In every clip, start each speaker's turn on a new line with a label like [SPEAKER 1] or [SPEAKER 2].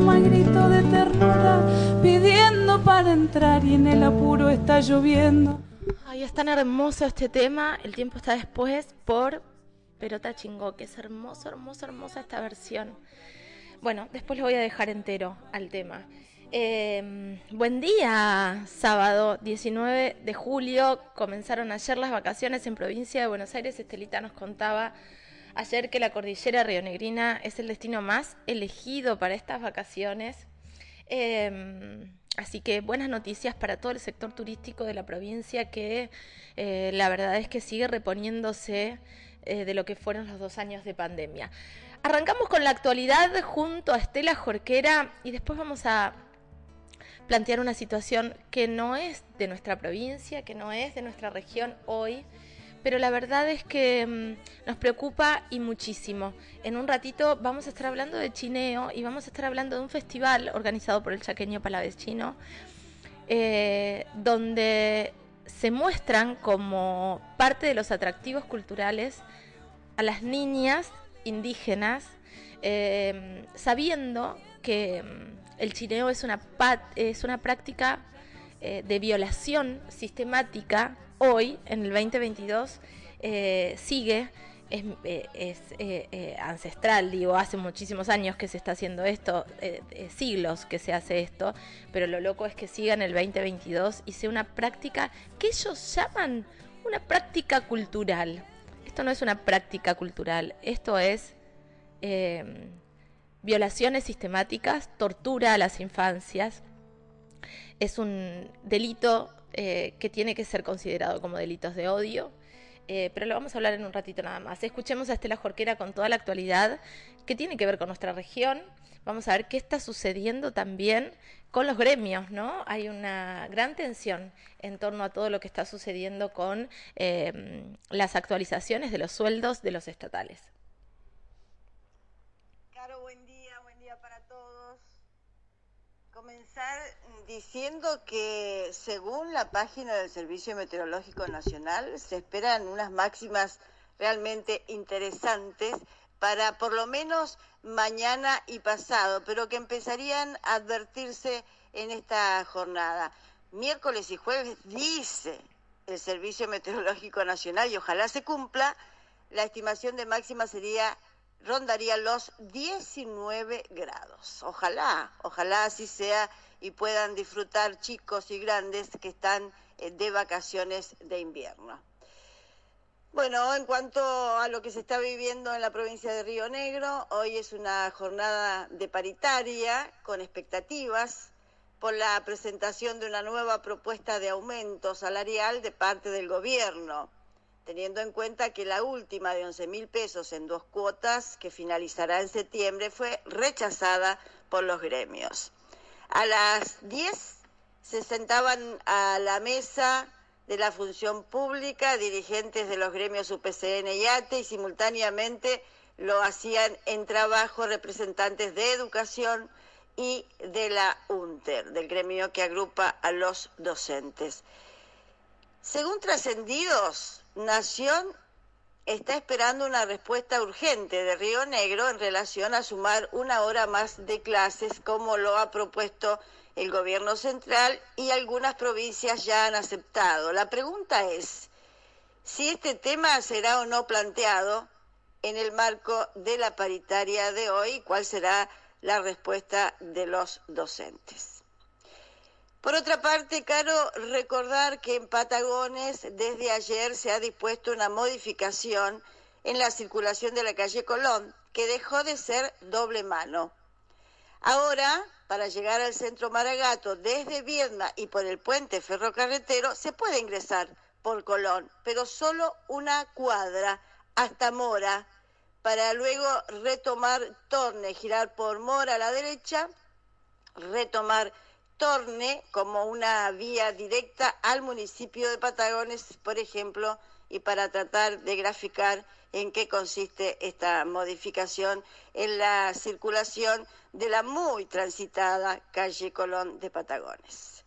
[SPEAKER 1] llama grito de ternura, pidiendo para entrar y en el apuro está lloviendo.
[SPEAKER 2] Ay, es tan hermoso este tema, el tiempo está después por Perota Chingó, que es hermoso, hermoso, hermosa esta versión. Bueno, después lo voy a dejar entero al tema. Em, buen día, sábado 19 de julio. Comenzaron ayer las vacaciones en provincia de Buenos Aires. Estelita nos contaba ayer que la cordillera rionegrina es el destino más elegido para estas vacaciones. Em, así que buenas noticias para todo el sector turístico de la provincia que eh, la verdad es que sigue reponiéndose eh, de lo que fueron los dos años de pandemia. Arrancamos con la actualidad junto a Estela Jorquera y después vamos a plantear una situación que no es de nuestra provincia, que no es de nuestra región hoy, pero la verdad es que mm, nos preocupa y muchísimo. En un ratito vamos a estar hablando de chineo y vamos a estar hablando de un festival organizado por el chaqueño Palavés eh, donde se muestran como parte de los atractivos culturales a las niñas indígenas, eh, sabiendo que mm, el chineo es una, es una práctica eh, de violación sistemática hoy, en el 2022, eh, sigue, es, eh, ancestral, digo, hace muchísimos años que se está haciendo esto, siglos que se hace esto, pero lo loco es que siga en el 2022 y sea una práctica que ellos llaman una práctica cultural. Esto no es una práctica cultural, esto es violaciones sistemáticas, tortura a las infancias. Es un delito eh, que tiene que ser considerado como delitos de odio, eh, pero lo vamos a hablar en un ratito nada más. Escuchemos a Estela Jorquera con toda la actualidad que tiene que ver con nuestra región. Vamos a ver qué está sucediendo también con los gremios, ¿no? Hay una gran tensión en torno a todo lo que está sucediendo con eh, las actualizaciones de los sueldos de los estatales.
[SPEAKER 3] comenzar diciendo que según la página del Servicio Meteorológico Nacional se esperan unas máximas realmente interesantes para por lo menos mañana y pasado, pero que empezarían a advertirse en esta jornada. Miércoles y jueves dice el Servicio Meteorológico Nacional y ojalá se cumpla, la estimación de máxima sería rondaría los 19 grados. Ojalá, ojalá así sea y puedan disfrutar chicos y grandes que están eh, de vacaciones de invierno. Bueno, en cuanto a lo que se está viviendo en la provincia de Río Negro, hoy es una jornada de paritaria con expectativas por la presentación de una nueva propuesta de aumento salarial de parte del gobierno teniendo en cuenta que la última de 11 mil pesos en dos cuotas, que finalizará en septiembre, fue rechazada por los gremios. A las 10 se sentaban a la mesa de la función pública dirigentes de los gremios UPCN y ATE y simultáneamente lo hacían en trabajo representantes de educación y de la UNTER, del gremio que agrupa a los docentes. Según trascendidos, Nación está esperando una respuesta urgente de Río Negro en relación a sumar una hora más de clases, como lo ha propuesto el gobierno central y algunas provincias ya han aceptado. La pregunta es si este tema será o no planteado en el marco de la paritaria de hoy cuál será la respuesta de los docentes. Por otra parte, Caro, recordar que en Patagones desde ayer se ha dispuesto una modificación en la circulación de la calle Colón, que dejó de ser doble mano. Ahora, para llegar al centro Maragato desde Viedma y por el puente ferrocarretero, se puede ingresar por Colón, pero solo una cuadra hasta Mora, para luego retomar Torne, girar por Mora a la derecha, retomar torne como una vía directa al municipio de Patagones, por ejemplo, y para tratar de graficar en qué consiste esta modificación en la circulación de la muy transitada calle Colón de Patagones.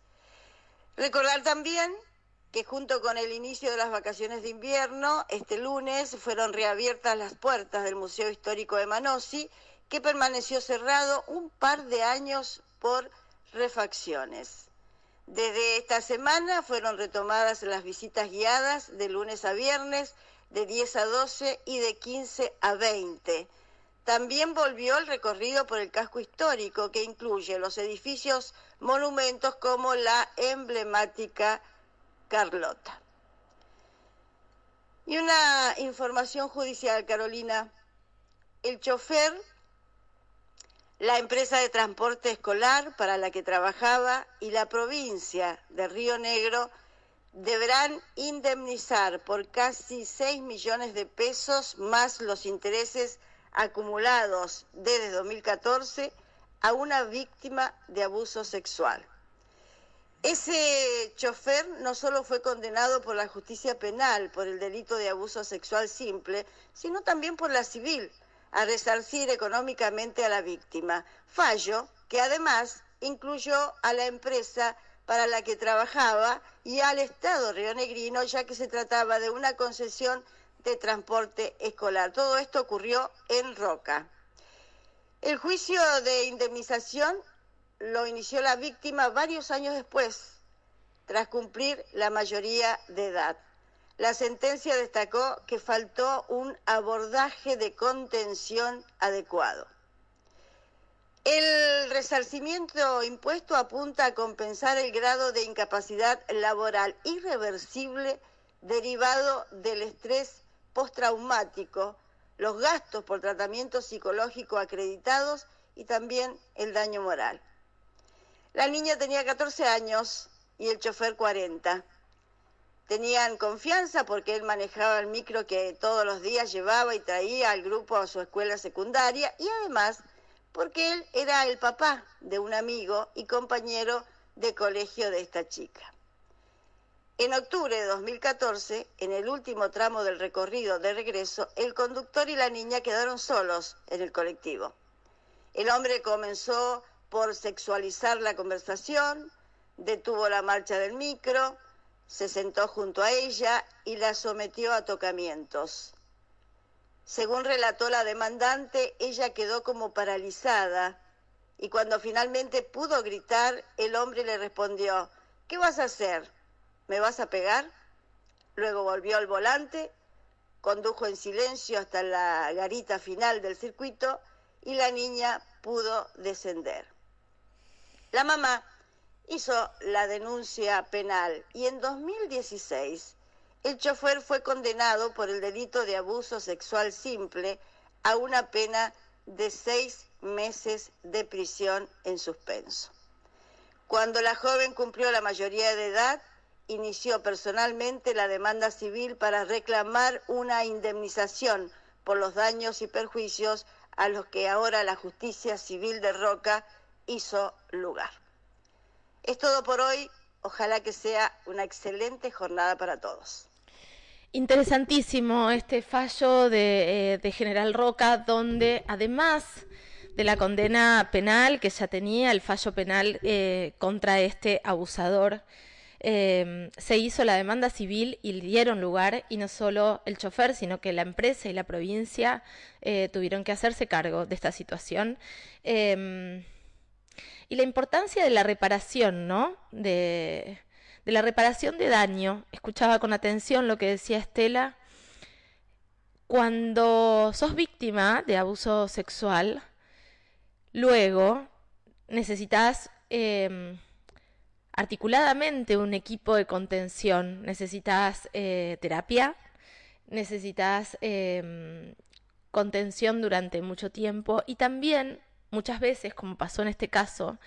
[SPEAKER 3] Recordar también que junto con el inicio de las vacaciones de invierno, este lunes fueron reabiertas las puertas del Museo Histórico de Manossi, que permaneció cerrado un par de años por refacciones. Desde esta semana fueron retomadas las visitas guiadas de lunes a viernes de 10 a 12 y de 15 a 20. También volvió el recorrido por el casco histórico que incluye los edificios monumentos como la emblemática Carlota. Y una información judicial, Carolina. El chofer la empresa de transporte escolar para la que trabajaba y la provincia de Río Negro deberán indemnizar por casi 6 millones de pesos más los intereses acumulados desde 2014 a una víctima de abuso sexual. Ese chofer no solo fue condenado por la justicia penal por el delito de abuso sexual simple, sino también por la civil a resarcir económicamente a la víctima. Fallo que además incluyó a la empresa para la que trabajaba y al Estado rionegrino, ya que se trataba de una concesión de transporte escolar. Todo esto ocurrió en Roca. El juicio de indemnización lo inició la víctima varios años después, tras cumplir la mayoría de edad. La sentencia destacó que faltó un abordaje de contención adecuado. El resarcimiento impuesto apunta a compensar el grado de incapacidad laboral irreversible derivado del estrés postraumático, los gastos por tratamiento psicológico acreditados y también el daño moral. La niña tenía 14 años y el chofer 40 tenían confianza porque él manejaba el micro que todos los días llevaba y traía al grupo a su escuela secundaria y además porque él era el papá de un amigo y compañero de colegio de esta chica. En octubre de 2014, en el último tramo del recorrido de regreso, el conductor y la niña quedaron solos en el colectivo. El hombre comenzó por sexualizar la conversación, detuvo la marcha del micro, se sentó junto a ella y la sometió a tocamientos. Según relató la demandante, ella quedó como paralizada y cuando finalmente pudo gritar, el hombre le respondió, ¿qué vas a hacer? ¿Me vas a pegar? Luego volvió al volante, condujo en silencio hasta la garita final del circuito y la niña pudo descender. La mamá hizo la denuncia penal y en 2016 el chofer fue condenado por el delito de abuso sexual simple a una pena de seis meses de prisión en suspenso. Cuando la joven cumplió la mayoría de edad, inició personalmente la demanda civil para reclamar una indemnización por los daños y perjuicios a los que ahora la justicia civil de Roca hizo lugar. Es todo por hoy. Ojalá que sea una excelente jornada para todos.
[SPEAKER 2] Interesantísimo este fallo de, eh, General Roca, donde además de la condena penal que ya tenía, el fallo penal eh, contra este abusador, eh, se hizo la demanda civil y dieron lugar, y no solo el chofer, sino que la empresa y la provincia tuvieron que hacerse cargo de esta situación y la importancia de la reparación, ¿no? De, la reparación de daño. Escuchaba con atención lo que decía Estela. Cuando sos víctima de abuso sexual, luego necesitas em, articuladamente un equipo de contención, necesitas eh, terapia, necesitas em, contención durante mucho tiempo y también muchas veces, como pasó en este caso,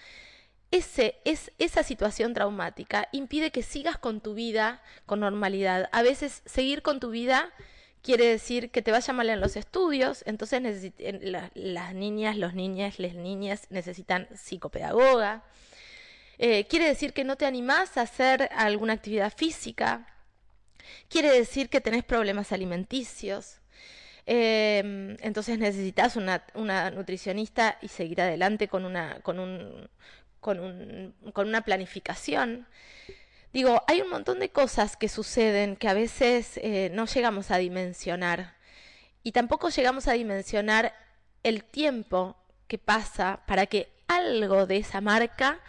[SPEAKER 2] ese, es, esa situación traumática impide que sigas con tu vida con normalidad. A veces seguir con tu vida quiere decir que te vaya mal en los estudios, entonces las niñas, los niñas, las niñas necesitan psicopedagoga. Eh, quiere decir que no te animás a hacer alguna actividad física. Quiere decir que tenés problemas alimenticios. Em, entonces necesitas una, nutricionista y seguir adelante con una, con, un, con, un, con una planificación. Digo, hay un montón de cosas que suceden que a veces eh, no llegamos a dimensionar y tampoco llegamos a dimensionar el tiempo que pasa para que algo de esa marca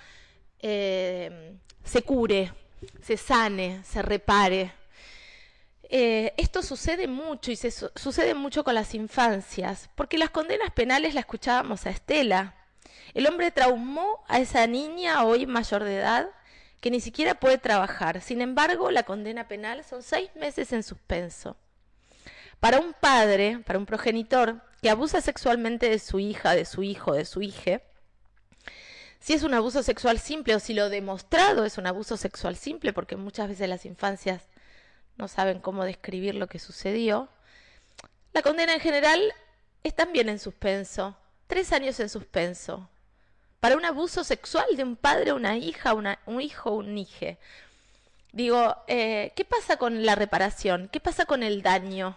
[SPEAKER 2] eh, se cure, se sane, se repare. Eh, esto sucede mucho y se sucede mucho con las infancias, porque las condenas penales la escuchábamos a Estela. El hombre traumó a esa niña hoy mayor de edad que ni siquiera puede trabajar. Sin embargo, la condena penal son seis meses en suspenso. Para un padre, para un progenitor que abusa sexualmente de su hija, de su hijo, de su hija, si es un abuso sexual simple o si lo demostrado es un abuso sexual simple, porque muchas veces las infancias no saben cómo describir lo que sucedió, la condena en general es también en suspenso, tres años en suspenso, para un abuso sexual de un padre, una hija, un hijo, un hije. Digo, eh, ¿qué pasa con la reparación? ¿Qué pasa con el daño?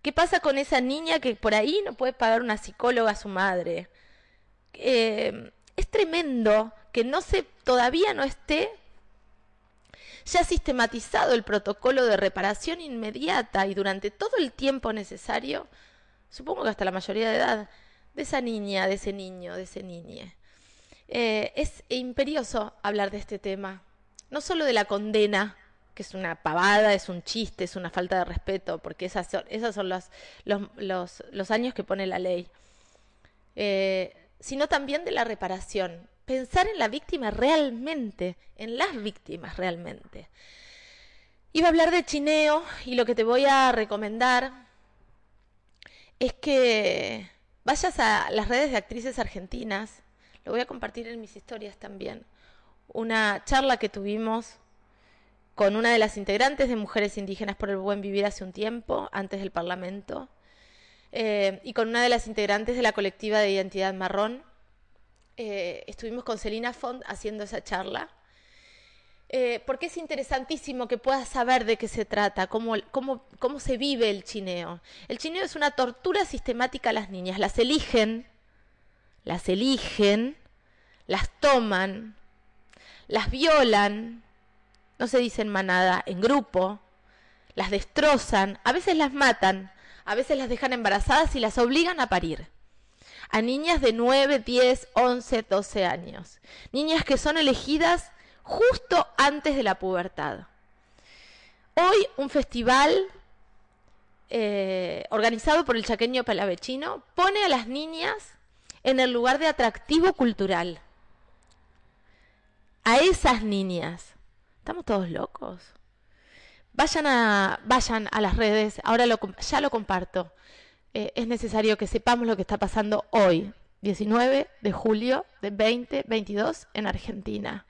[SPEAKER 2] ¿Qué pasa con esa niña que por ahí no puede pagar una psicóloga a su madre? Eh, es tremendo que no se, todavía no esté ya sistematizado el protocolo de reparación inmediata y durante todo el tiempo necesario, supongo que hasta la mayoría de edad, de esa niña, de ese niño, de ese niñe. Eh, es imperioso hablar de este tema, no solo de la condena, que es una pavada, es un chiste, es una falta de respeto, porque esas son, esos son los, años que pone la ley. Eh, sino también de la reparación. Pensar en la víctima realmente, en las víctimas realmente. Iba a hablar de chineo y lo que te voy a recomendar es que vayas a las redes de actrices argentinas, lo voy a compartir en mis historias también, una charla que tuvimos con una de las integrantes de Mujeres Indígenas por el Buen Vivir hace un tiempo, antes del Parlamento, eh, y con una de las integrantes de la colectiva de Identidad Marrón. Eh, estuvimos con Celina Font haciendo esa charla. Eh, porque es interesantísimo que puedas saber de qué se trata, cómo, cómo, cómo se vive el chineo. El chineo es una tortura sistemática a las niñas. Las eligen, las eligen, las toman, las violan, no se dicen manada, en grupo, las destrozan, a veces las matan, a veces las dejan embarazadas y las obligan a parir. A niñas de 9, 10, 11, 12 años. Niñas que son elegidas justo antes de la pubertad. Hoy un festival eh, organizado por el chaqueño palavechino pone a las niñas en el lugar de atractivo cultural. A esas niñas. ¿Estamos todos locos? Vayan a, vayan a las redes, ahora ya lo comparto. Eh, es necesario que sepamos lo que está pasando hoy, 19 de julio de 2022 en Argentina.